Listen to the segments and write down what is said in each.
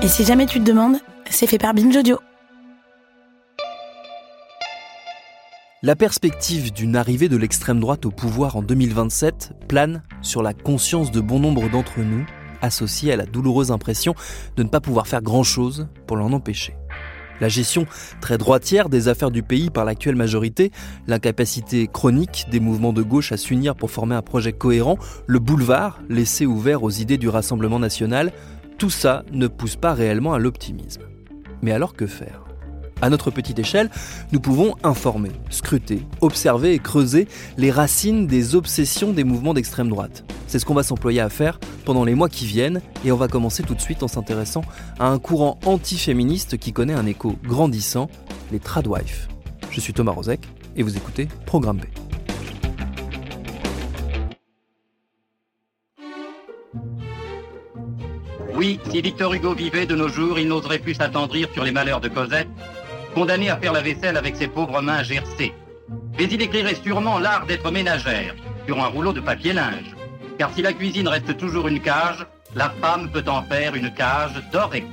Et si jamais tu te demandes, c'est fait par Binge Audio. La perspective d'une arrivée de l'extrême droite au pouvoir en 2027 plane sur la conscience de bon nombre d'entre nous, associée à la douloureuse impression de ne pas pouvoir faire grand-chose pour l'en empêcher. La gestion très droitière des affaires du pays par l'actuelle majorité, l'incapacité chronique des mouvements de gauche à s'unir pour former un projet cohérent, le boulevard laissé ouvert aux idées du Rassemblement national, tout ça ne pousse pas réellement à l'optimisme. Mais alors que faire? À notre petite échelle, nous pouvons informer, scruter, observer et creuser les racines des obsessions des mouvements d'extrême droite. C'est ce qu'on va s'employer à faire pendant les mois qui viennent et on va commencer tout de suite en s'intéressant à un courant anti-féministe qui connaît un écho grandissant, les tradwives. Je suis Thomas Rozek et vous écoutez Programme B. Oui, si Victor Hugo vivait de nos jours, il n'oserait plus s'attendrir sur les malheurs de Cosette condamné à faire la vaisselle avec ses pauvres mains gercées. Mais il écrirait sûrement l'art d'être ménagère sur un rouleau de papier linge. Car si la cuisine reste toujours une cage, la femme peut en faire une cage dorée.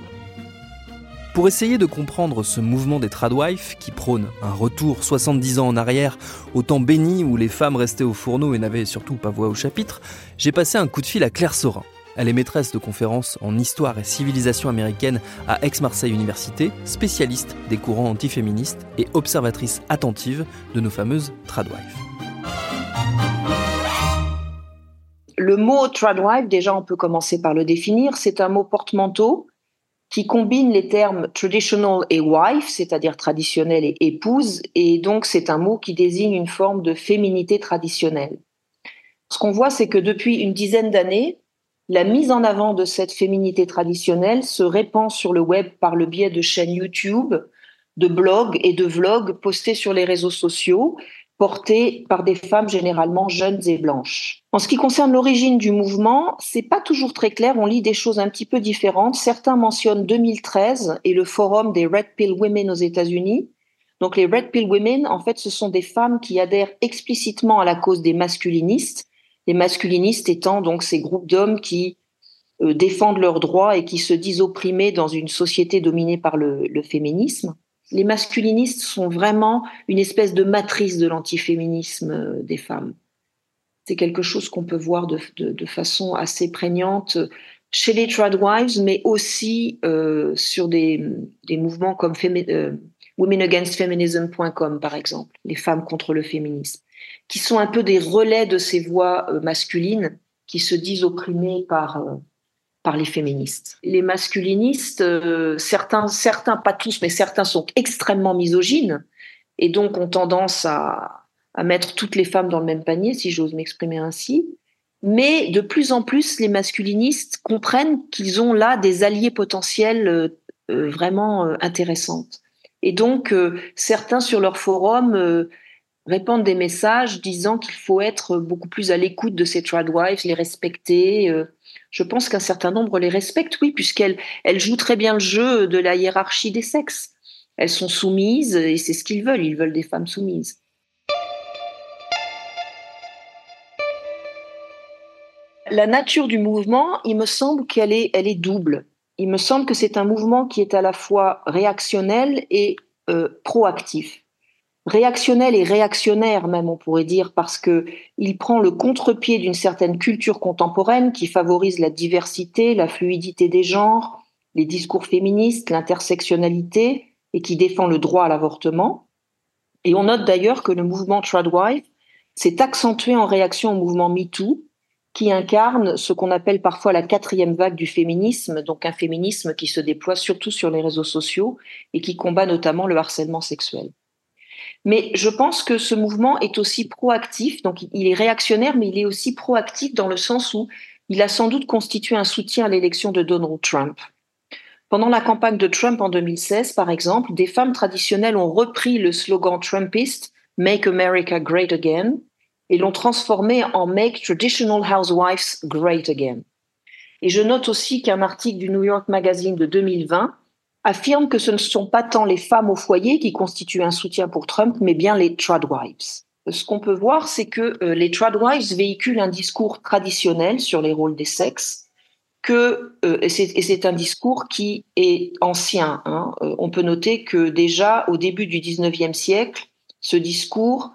Pour essayer de comprendre ce mouvement des tradwives qui prône un retour 70 ans en arrière au temps béni où les femmes restaient au fourneau et n'avaient surtout pas voix au chapitre, j'ai passé un coup de fil à Claire Sorin. Elle est maîtresse de conférences en histoire et civilisation américaine à Aix-Marseille Université, spécialiste des courants antiféministes et observatrice attentive de nos fameuses tradwives. Le mot tradwife, déjà on peut commencer par le définir, c'est un mot porte-manteau qui combine les termes traditional et wife, c'est-à-dire traditionnel et épouse, et donc c'est un mot qui désigne une forme de féminité traditionnelle. Ce qu'on voit, c'est que depuis une dizaine d'années, la mise en avant de cette féminité traditionnelle se répand sur le web par le biais de chaînes YouTube, de blogs et de vlogs postés sur les réseaux sociaux, portés par des femmes généralement jeunes et blanches. En ce qui concerne l'origine du mouvement, c'est pas toujours très clair, on lit des choses un petit peu différentes. Certains mentionnent 2013 et le forum des Red Pill Women aux États-Unis. Donc les Red Pill Women, en fait, ce sont des femmes qui adhèrent explicitement à la cause des masculinistes les masculinistes étant donc ces groupes d'hommes qui euh, défendent leurs droits et qui se disent opprimés dans une société dominée par le, féminisme. Les masculinistes sont vraiment une espèce de matrice de l'antiféminisme euh, des femmes. C'est quelque chose qu'on peut voir de, façon assez prégnante chez les tradwives, mais aussi euh, sur des, mouvements comme womenagainstfeminism.com, par exemple, les femmes contre le féminisme qui sont un peu des relais de ces voix euh, masculines qui se disent opprimées par euh, par les féministes. Les masculinistes, euh, certains, certains, pas tous, mais certains sont extrêmement misogynes et donc ont tendance à, à mettre toutes les femmes dans le même panier, si j'ose m'exprimer ainsi. Mais de plus en plus, les masculinistes comprennent qu'ils ont là des alliés potentiels vraiment intéressantes. Et donc, certains sur leur forum répandent des messages disant qu'il faut être beaucoup plus à l'écoute de ces tradwives, les respecter. Euh. Je pense qu'un certain nombre les respectent, oui, puisqu'elles elles jouent très bien le jeu de la hiérarchie des sexes. Elles sont soumises et c'est ce qu'ils veulent. Ils veulent des femmes soumises. La nature du mouvement, il me semble qu'elle est, elle est double. Il me semble que c'est un mouvement qui est à la fois réactionnel et euh, proactif réactionnel et réactionnaire même on pourrait dire parce que il prend le contre-pied d'une certaine culture contemporaine qui favorise la diversité, la fluidité des genres, les discours féministes, l'intersectionnalité et qui défend le droit à l'avortement. Et on note d'ailleurs que le mouvement Tradwife s'est accentué en réaction au mouvement MeToo qui incarne ce qu'on appelle parfois la quatrième vague du féminisme, donc un féminisme qui se déploie surtout sur les réseaux sociaux et qui combat notamment le harcèlement sexuel. Mais je pense que ce mouvement est aussi proactif, donc il est réactionnaire, mais il est aussi proactif dans le sens où il a sans doute constitué un soutien à l'élection de Donald Trump. Pendant la campagne de Trump en 2016, par exemple, des femmes traditionnelles ont repris le slogan Trumpiste Make America Great Again et l'ont transformé en Make Traditional Housewives Great Again. Et je note aussi qu'un article du New York Magazine de 2020 affirme que ce ne sont pas tant les femmes au foyer qui constituent un soutien pour Trump, mais bien les tradwives. Ce qu'on peut voir, c'est que euh, les tradwives véhiculent un discours traditionnel sur les rôles des sexes, que, euh, et c'est un discours qui est ancien. Hein. Euh, on peut noter que déjà au début du 19e siècle, ce discours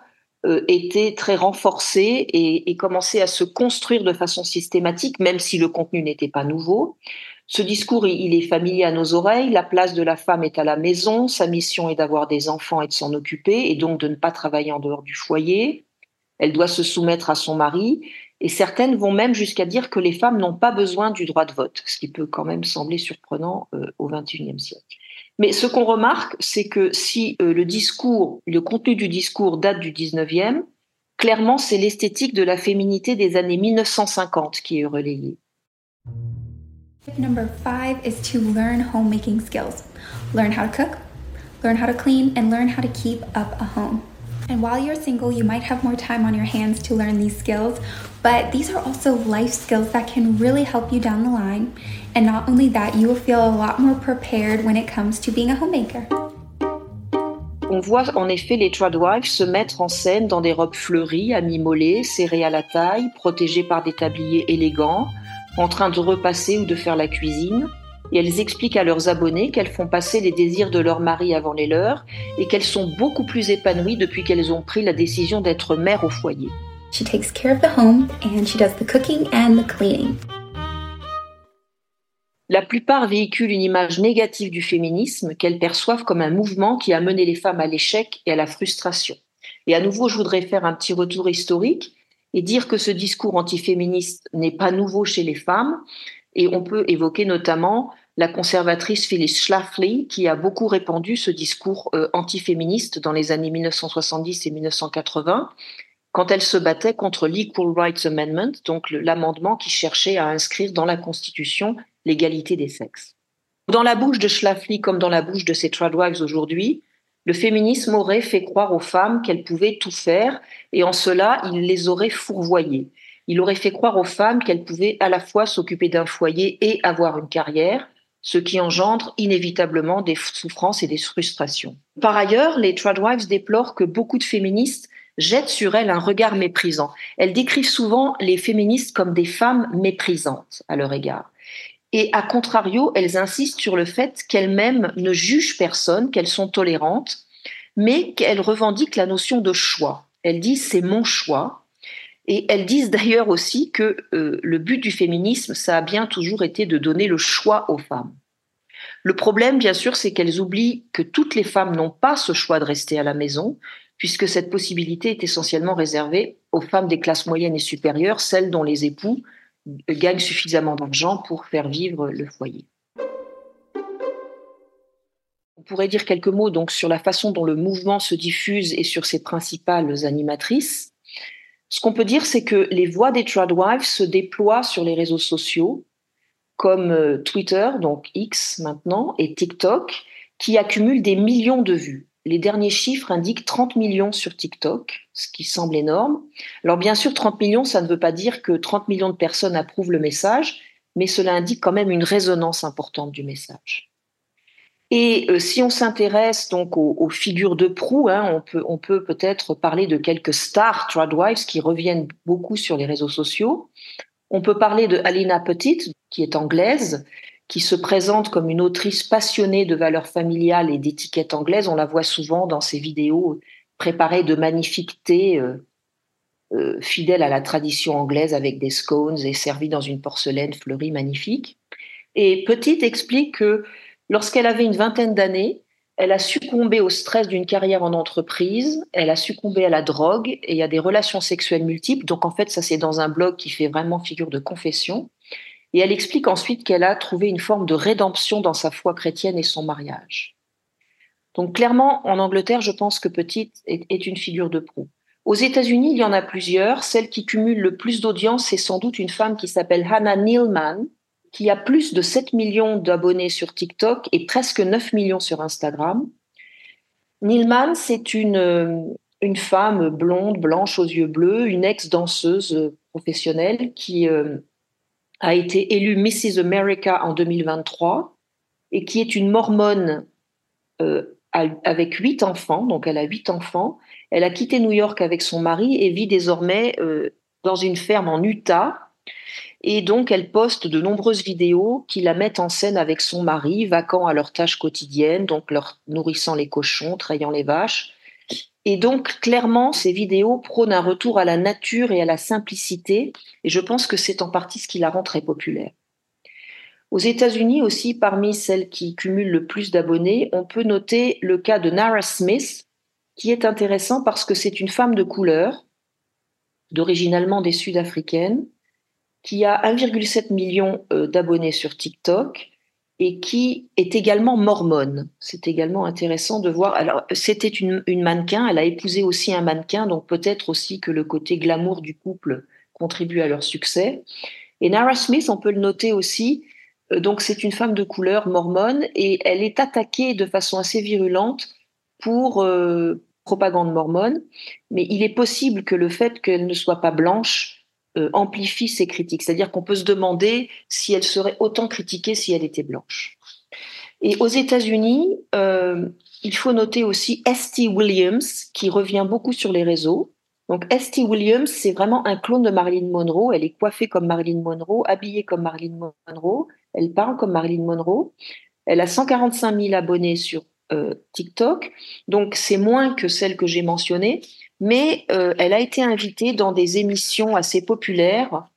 était très renforcé et, et commençait à se construire de façon systématique, même si le contenu n'était pas nouveau. Ce discours, il est familier à nos oreilles. La place de la femme est à la maison. Sa mission est d'avoir des enfants et de s'en occuper, et donc de ne pas travailler en dehors du foyer. Elle doit se soumettre à son mari. Et certaines vont même jusqu'à dire que les femmes n'ont pas besoin du droit de vote, ce qui peut quand même sembler surprenant euh, au XXIe siècle. Mais ce qu'on remarque, c'est que si euh, le discours, le contenu du discours date du 19e, clairement, c'est l'esthétique de la féminité des années 1950 qui est relayée. Tip number five is to learn homemaking skills. Learn how to cook, learn how to clean, and learn how to keep up a home. And while you're single, you might have more time on your hands to learn these skills, but these are also life skills that can really help you down the line. And not only that, you will feel a lot more prepared when it comes to being a homemaker. On voit en effet les tradwives se mettre en scène dans des robes fleuries, à mi-mollet, serrées à la taille, protégées par des tabliers élégants, en train de repasser ou de faire la cuisine, et elles expliquent à leurs abonnés qu'elles font passer les désirs de leur mari avant les leurs et qu'elles sont beaucoup plus épanouies depuis qu'elles ont pris la décision d'être mères au foyer. She takes care of the home and she does the cooking and the cleaning. La plupart véhiculent une image négative du féminisme qu'elles perçoivent comme un mouvement qui a mené les femmes à l'échec et à la frustration. Et à nouveau, je voudrais faire un petit retour historique et dire que ce discours antiféministe n'est pas nouveau chez les femmes. Et on peut évoquer notamment la conservatrice Phyllis Schlafly, qui a beaucoup répandu ce discours euh, antiféministe dans les années 1970 et 1980, quand elle se battait contre l'Equal Rights Amendment, donc l'amendement qui cherchait à inscrire dans la Constitution l'égalité des sexes. Dans la bouche de Schlafly comme dans la bouche de ses tradwives aujourd'hui, le féminisme aurait fait croire aux femmes qu'elles pouvaient tout faire et en cela, il les aurait fourvoyées. Il aurait fait croire aux femmes qu'elles pouvaient à la fois s'occuper d'un foyer et avoir une carrière, ce qui engendre inévitablement des souffrances et des frustrations. Par ailleurs, les Tradwives déplorent que beaucoup de féministes jettent sur elles un regard méprisant. Elles décrivent souvent les féministes comme des femmes méprisantes à leur égard. Et à contrario, elles insistent sur le fait qu'elles-mêmes ne jugent personne, qu'elles sont tolérantes, mais qu'elles revendiquent la notion de choix. Elles disent c'est mon choix. Et elles disent d'ailleurs aussi que euh, le but du féminisme, ça a bien toujours été de donner le choix aux femmes. Le problème, bien sûr, c'est qu'elles oublient que toutes les femmes n'ont pas ce choix de rester à la maison, puisque cette possibilité est essentiellement réservée aux femmes des classes moyennes et supérieures, celles dont les époux gagne suffisamment d'argent pour faire vivre le foyer. On pourrait dire quelques mots donc sur la façon dont le mouvement se diffuse et sur ses principales animatrices. Ce qu'on peut dire, c'est que les voix des Tradwives se déploient sur les réseaux sociaux, comme euh, Twitter, donc X maintenant, et TikTok, qui accumulent des millions de vues les derniers chiffres indiquent 30 millions sur TikTok, ce qui semble énorme. Alors bien sûr, 30 millions, ça ne veut pas dire que 30 millions de personnes approuvent le message, mais cela indique quand même une résonance importante du message. Et euh, si on s'intéresse donc aux, figures de proue, hein, on peut peut-être parler de quelques stars tradwives qui reviennent beaucoup sur les réseaux sociaux. On peut parler de Alina Petit, qui est anglaise, qui se présente comme une autrice passionnée de valeurs familiales et d'étiquettes anglaises. On la voit souvent dans ses vidéos préparées de magnifiques thés, euh, euh, fidèles à la tradition anglaise avec des scones et servis dans une porcelaine fleurie magnifique. Et Petite explique que lorsqu'elle avait une vingtaine d'années, elle a succombé au stress d'une carrière en entreprise, elle a succombé à la drogue et à des relations sexuelles multiples. Donc en fait, ça c'est dans un blog qui fait vraiment figure de confession. Et elle explique ensuite qu'elle a trouvé une forme de rédemption dans sa foi chrétienne et son mariage. Donc clairement, en Angleterre, je pense que Petite est, une figure de proue. Aux États-Unis, il y en a plusieurs. Celle qui cumule le plus d'audience, c'est sans doute une femme qui s'appelle Hannah Nealman, qui a plus de 7 millions d'abonnés sur TikTok et presque 9 millions sur Instagram. Nealman, c'est une, euh, une femme blonde, blanche aux yeux bleus, une ex-danseuse professionnelle qui euh, a été élue Mrs. America en 2023 et qui est une mormone euh, avec huit enfants, donc elle a huit enfants. Elle a quitté New York avec son mari et vit désormais euh, dans une ferme en Utah. Et donc, elle poste de nombreuses vidéos qui la mettent en scène avec son mari, vaquant à leurs tâches quotidiennes, donc leur nourrissant les cochons, trayant les vaches. Et donc, clairement, ces vidéos prônent un retour à la nature et à la simplicité. Et je pense que c'est en partie ce qui la rend très populaire. Aux États-Unis aussi, parmi celles qui cumulent le plus d'abonnés, on peut noter le cas de Nara Smith, qui est intéressant parce que c'est une femme de couleur, d'origine allemande et sud-africaine, qui a 1,7 million euh, d'abonnés sur TikTok et qui est également mormone. C'est également intéressant de voir. Alors, c'était une, mannequin, elle a épousé aussi un mannequin, donc peut-être aussi que le côté glamour du couple contribue à leur succès. Et Nara Smith, on peut le noter aussi, euh, donc c'est une femme de couleur mormone et elle est attaquée de façon assez virulente pour euh, propagande mormone. Mais il est possible que le fait qu'elle ne soit pas blanche euh, amplifie ses critiques. C'est-à-dire qu'on peut se demander si elle serait autant critiquée si elle était blanche. Et aux États-Unis, il faut noter aussi Esty Williams, qui revient beaucoup sur les réseaux. Donc Esty Williams, c'est vraiment un clone de Marilyn Monroe. Elle est coiffée comme Marilyn Monroe, habillée comme Marilyn Monroe. Elle parle comme Marilyn Monroe. Elle a 145 000 abonnés sur euh, TikTok, donc c'est moins que celle que j'ai mentionnée, mais euh, elle a été invitée dans des émissions assez populaires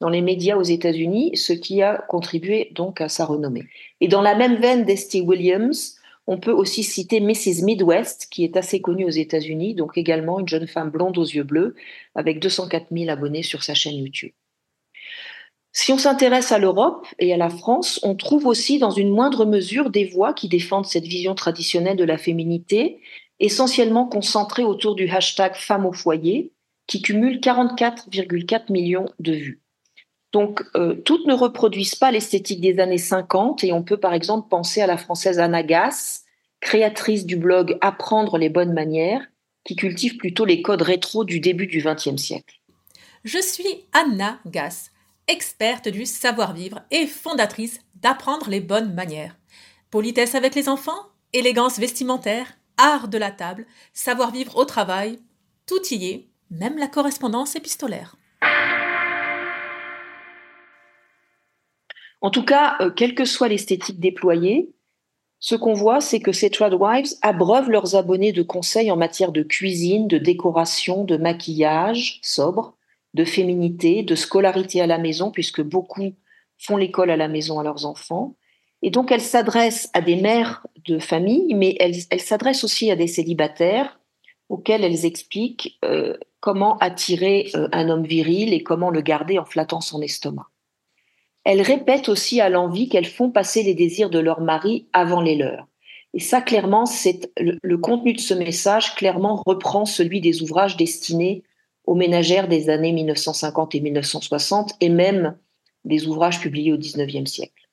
dans les médias aux États-Unis, ce qui a contribué donc à sa renommée. Et dans la même veine d'Esty Williams, on peut aussi citer Mrs. Midwest, qui est assez connue aux États-Unis, donc également une jeune femme blonde aux yeux bleus, avec 204 000 abonnés sur sa chaîne YouTube. Si on s'intéresse à l'Europe et à la France, on trouve aussi dans une moindre mesure des voix qui défendent cette vision traditionnelle de la féminité, essentiellement concentrée autour du hashtag femme au foyer, qui cumule 44,4 millions de vues. Donc, euh, toutes ne reproduisent pas l'esthétique des années 50 et on peut par exemple penser à la française Anna Gass, créatrice du blog Apprendre les bonnes manières, qui cultive plutôt les codes rétro du début du XXe siècle. Je suis Anna Gass experte du savoir-vivre et fondatrice d'Apprendre les bonnes manières. Politesse avec les enfants, élégance vestimentaire, art de la table, savoir-vivre au travail, tout y est, même la correspondance épistolaire. En tout cas, euh, quelle que soit l'esthétique déployée, ce qu'on voit, c'est que ces Tradwives abreuvent leurs abonnés de conseils en matière de cuisine, de décoration, de maquillage sobre, de féminité, de scolarité à la maison, puisque beaucoup font l'école à la maison à leurs enfants. Et donc, elle s'adresse à des mères de famille, mais elle, s'adresse aussi à des célibataires auxquels elles expliquent euh, comment attirer euh, un homme viril et comment le garder en flattant son estomac. Elles répètent aussi à l'envie qu'elles font passer les désirs de leur mari avant les leurs. Et ça, clairement, c'est le contenu de ce message clairement reprend celui des ouvrages destinés aux ménagères des années 1950 et 1960 et même des ouvrages publiés au XIXe siècle.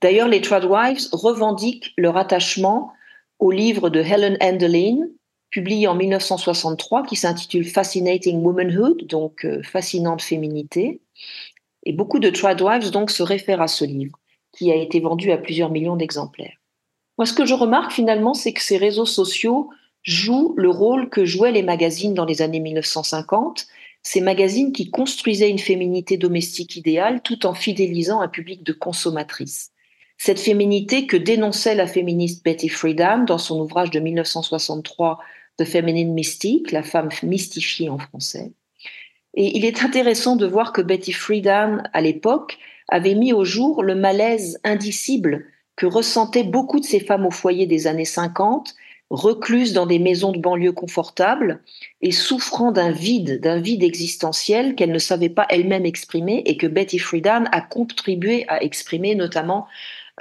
D'ailleurs, les Tradwives revendiquent leur attachement au livre de Helen Enderlin, publié en 1963, qui s'intitule Fascinating Womanhood, donc euh, fascinante féminité. Et beaucoup de Tradwives donc se réfèrent à ce livre, qui a été vendu à plusieurs millions d'exemplaires. Moi, ce que je remarque finalement, c'est que ces réseaux sociaux joue le rôle que jouaient les magazines dans les années 1950, ces magazines qui construisaient une féminité domestique idéale tout en fidélisant un public de consommatrices. Cette féminité que dénonçait la féministe Betty Friedan dans son ouvrage de 1963 The Feminine Mystique, la femme mystifiée en français. Et il est intéressant de voir que Betty Friedan, à l'époque, avait mis au jour le malaise indicible que ressentaient beaucoup de ces femmes au foyer des années 50 recluses dans des maisons de banlieue confortables et souffrant d'un vide, d'un vide existentiel qu'elle ne savait pas elle-même exprimer et que Betty Friedan a contribué à exprimer, notamment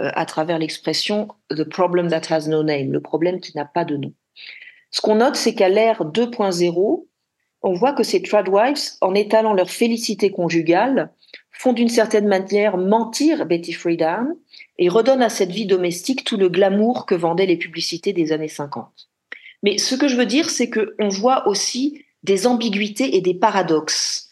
euh, à travers l'expression The problem that has no name, le problème qui n'a pas de nom. Ce qu'on note, c'est qu'à l'ère 2.0, on voit que ces tradwives, en étalant leur félicité conjugale, font d'une certaine manière mentir Betty Friedan et redonnent à cette vie domestique tout le glamour que vendaient les publicités des années 50. Mais ce que je veux dire, c'est qu'on voit aussi des ambiguïtés et des paradoxes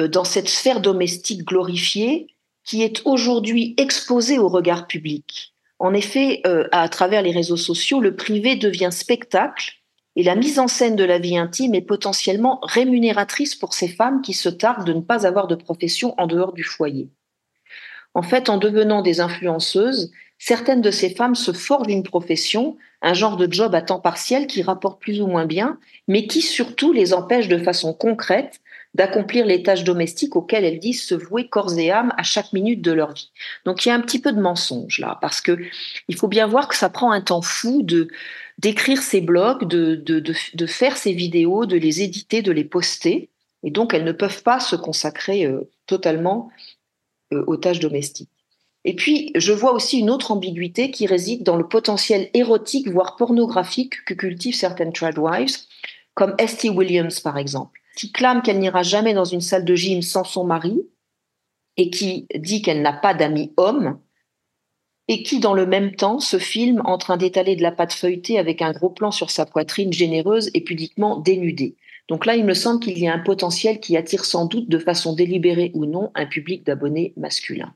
euh, dans cette sphère domestique glorifiée qui est aujourd'hui exposée au regard public. En effet, euh, à travers les réseaux sociaux, le privé devient spectacle et la mise en scène de la vie intime est potentiellement rémunératrice pour ces femmes qui se tardent de ne pas avoir de profession en dehors du foyer. En fait, en devenant des influenceuses, certaines de ces femmes se forgent une profession, un genre de job à temps partiel qui rapporte plus ou moins bien, mais qui surtout les empêche de façon concrète d'accomplir les tâches domestiques auxquelles elles disent se vouer corps et âme à chaque minute de leur vie. Donc il y a un petit peu de mensonge là, parce que il faut bien voir que ça prend un temps fou de d'écrire ces blogs, de, de, de, faire ces vidéos, de les éditer, de les poster, et donc elles ne peuvent pas se consacrer euh, totalement euh, aux tâches domestiques. Et puis, je vois aussi une autre ambiguïté qui réside dans le potentiel érotique, voire pornographique que cultivent certaines tradwives, comme Esty Williams par exemple qui clame qu'elle n'ira jamais dans une salle de gym sans son mari et qui dit qu'elle n'a pas d'amis hommes et qui, dans le même temps, se filme en train d'étaler de la pâte feuilletée avec un gros plan sur sa poitrine généreuse et pudiquement dénudée. Donc là, il me semble qu'il y a un potentiel qui attire sans doute de façon délibérée ou non un public d'abonnés masculins.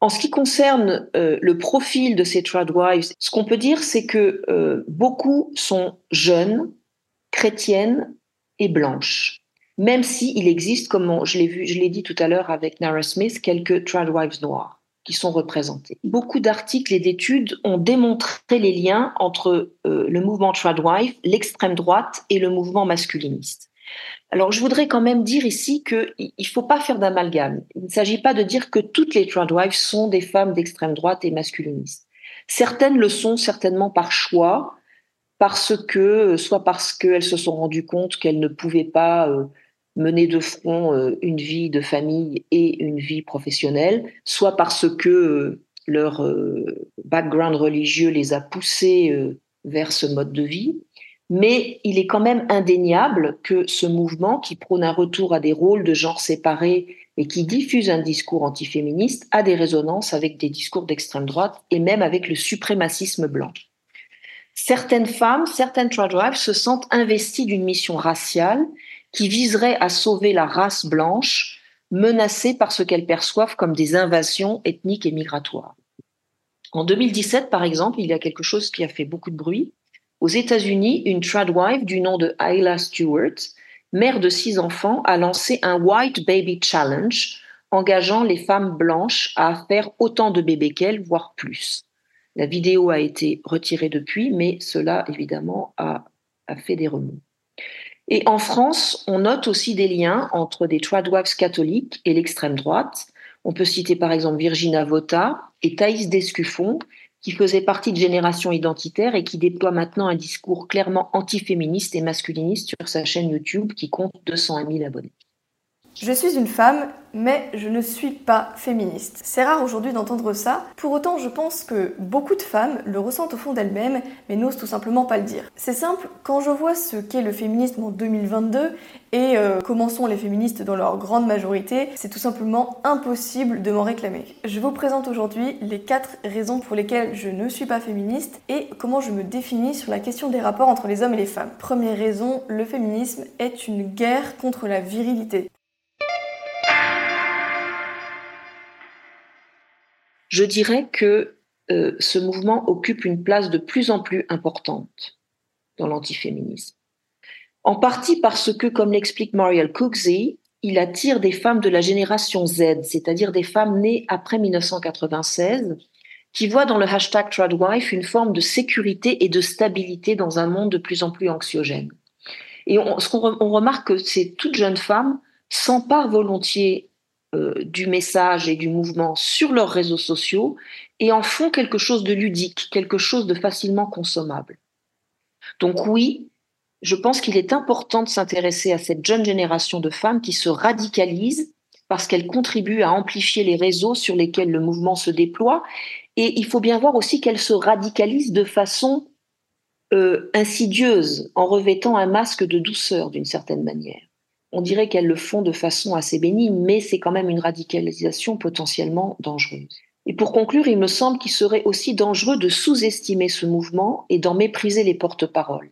En ce qui concerne euh, le profil de ces tradwives, ce qu'on peut dire, c'est que euh, beaucoup sont jeunes, chrétiennes et blanches même s'il existe, comme je l'ai vu, je l'ai dit tout à l'heure avec Nara Smith, quelques tradwives noires qui sont représentées. Beaucoup d'articles et d'études ont démontré les liens entre euh, le mouvement tradwife, l'extrême droite et le mouvement masculiniste. Alors, je voudrais quand même dire ici qu'il ne faut pas faire d'amalgame. Il ne s'agit pas de dire que toutes les tradwives sont des femmes d'extrême droite et masculinistes. Certaines le sont certainement par choix, parce que, soit parce qu'elles se sont rendues compte qu'elles ne pouvaient pas euh, mener de front euh, une vie de famille et une vie professionnelle, soit parce que euh, leur euh, background religieux les a poussés vers ce mode de vie. Mais il est quand même indéniable que ce mouvement qui prône un retour à des rôles de genre séparés et qui diffuse un discours antiféministe a des résonances avec des discours d'extrême droite et même avec le suprémacisme blanc. Certaines femmes, certaines tradwives se sentent investies d'une mission raciale qui viserait à sauver la race blanche menacée par ce qu'elles perçoivent comme des invasions ethniques et migratoires. En 2017, par exemple, il y a quelque chose qui a fait beaucoup de bruit. Aux États-Unis, une tradwife du nom de Ayla Stewart, mère de six enfants, a lancé un White Baby Challenge, engageant les femmes blanches à faire autant de bébés qu'elles, voire plus. La vidéo a été retirée depuis, mais cela, évidemment, a fait des remous. Et en France, on note aussi des liens entre des tradwags catholiques et l'extrême droite. On peut citer par exemple Virginia Vota et Thaïs Descuffon, qui faisaient partie de Génération Identitaire et qui déploie maintenant un discours clairement antiféministe et masculiniste sur sa chaîne YouTube qui compte 201 000 abonnés. Je suis une femme, mais je ne suis pas féministe. C'est rare aujourd'hui d'entendre ça. Pour autant, je pense que beaucoup de femmes le ressentent au fond d'elles-mêmes, mais n'osent tout simplement pas le dire. C'est simple, quand je vois ce qu'est le féminisme en 2022 et euh, comment sont les féministes dans leur grande majorité, c'est tout simplement impossible de m'en réclamer. Je vous présente aujourd'hui les quatre raisons pour lesquelles je ne suis pas féministe et comment je me définis sur la question des rapports entre les hommes et les femmes. Première raison, le féminisme est une guerre contre la virilité. Je dirais que euh, ce mouvement occupe une place de plus en plus importante dans l'antiféminisme. En partie parce que, comme l'explique Marielle Cooksey, il attire des femmes de la génération Z, c'est-à-dire des femmes nées après 1996, qui voient dans le hashtag Tradwife une forme de sécurité et de stabilité dans un monde de plus en plus anxiogène. Et on, on remarque que ces toutes jeunes femmes s'emparent volontiers euh, du message et du mouvement sur leurs réseaux sociaux et en font quelque chose de ludique, quelque chose de facilement consommable. Donc oui, je pense qu'il est important de s'intéresser à cette jeune génération de femmes qui se radicalisent parce qu'elles contribuent à amplifier les réseaux sur lesquels le mouvement se déploie Et il faut bien voir aussi qu'elles se radicalisent de façon euh, insidieuse, en revêtant un masque de douceur d'une certaine manière. On dirait qu'elles le font de façon assez bénigne, mais c'est quand même une radicalisation potentiellement dangereuse. Et pour conclure, il me semble qu'il serait aussi dangereux de sous-estimer ce mouvement et d'en mépriser les porte-paroles.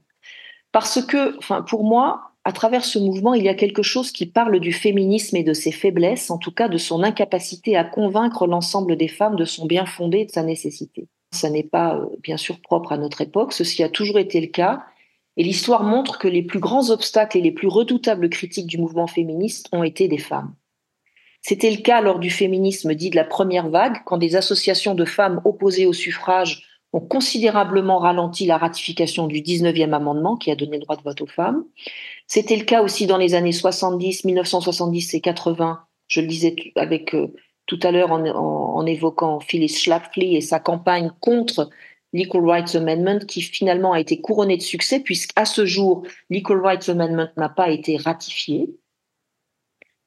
Parce que, enfin, pour moi, à travers ce mouvement, il y a quelque chose qui parle du féminisme et de ses faiblesses, en tout cas de son incapacité à convaincre l'ensemble des femmes de son bien fondé et de sa nécessité. Ça n'est pas, euh, bien sûr, propre à notre époque, ceci a toujours été le cas, et l'histoire montre que les plus grands obstacles et les plus redoutables critiques du mouvement féministe ont été des femmes. C'était le cas lors du féminisme dit de la première vague, quand des associations de femmes opposées au suffrage ont considérablement ralenti la ratification du 19e amendement qui a donné le droit de vote aux femmes. C'était le cas aussi dans les années 70, 1970 et 80. Je le disais avec euh, tout à l'heure en, évoquant Phyllis Schlafly et sa campagne contre l'Equal Rights Amendment qui finalement a été couronnée de succès puisqu'à ce jour, l'Equal Rights Amendment n'a pas été ratifié.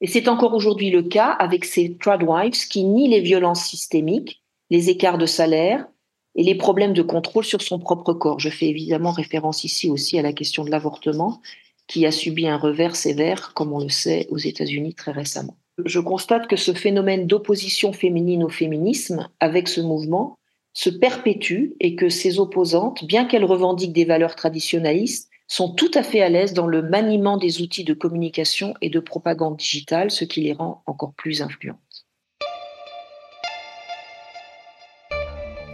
Et c'est encore aujourd'hui le cas avec ces tradwives qui nient les violences systémiques, les écarts de salaire, et les problèmes de contrôle sur son propre corps. Je fais évidemment référence ici aussi à la question de l'avortement, qui a subi un revers sévère, comme on le sait, aux États-Unis très récemment. Je constate que ce phénomène d'opposition féminine au féminisme, avec ce mouvement, se perpétue et que ses opposantes, bien qu'elles revendiquent des valeurs traditionnalistes, sont tout à fait à l'aise dans le maniement des outils de communication et de propagande digitale, ce qui les rend encore plus influents.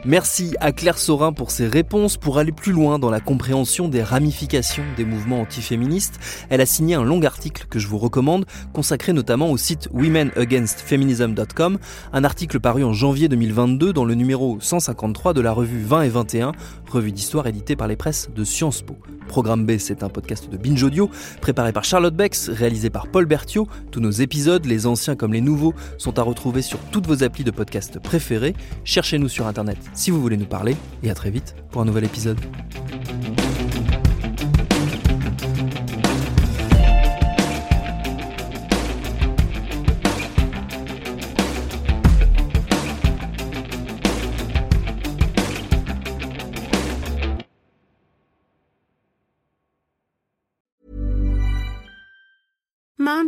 Merci à Claire Sorin pour ses réponses. Pour aller plus loin dans la compréhension des ramifications des mouvements antiféministes, elle a signé un long article que je vous recommande, consacré notamment au site womenagainstfeminism.com, un article paru en janvier 2022 dans le numéro 153 de la revue 20 et 21, revue d'histoire éditée par les presses de Sciences Po. Programme B, c'est un podcast de Binge Audio, préparé par Charlotte Bex, réalisé par Paul Berthiaud. Tous nos épisodes, les anciens comme les nouveaux, sont à retrouver sur toutes vos applis de podcast préférés. Cherchez-nous sur Internet si vous voulez nous parler, et à très vite pour un nouvel épisode.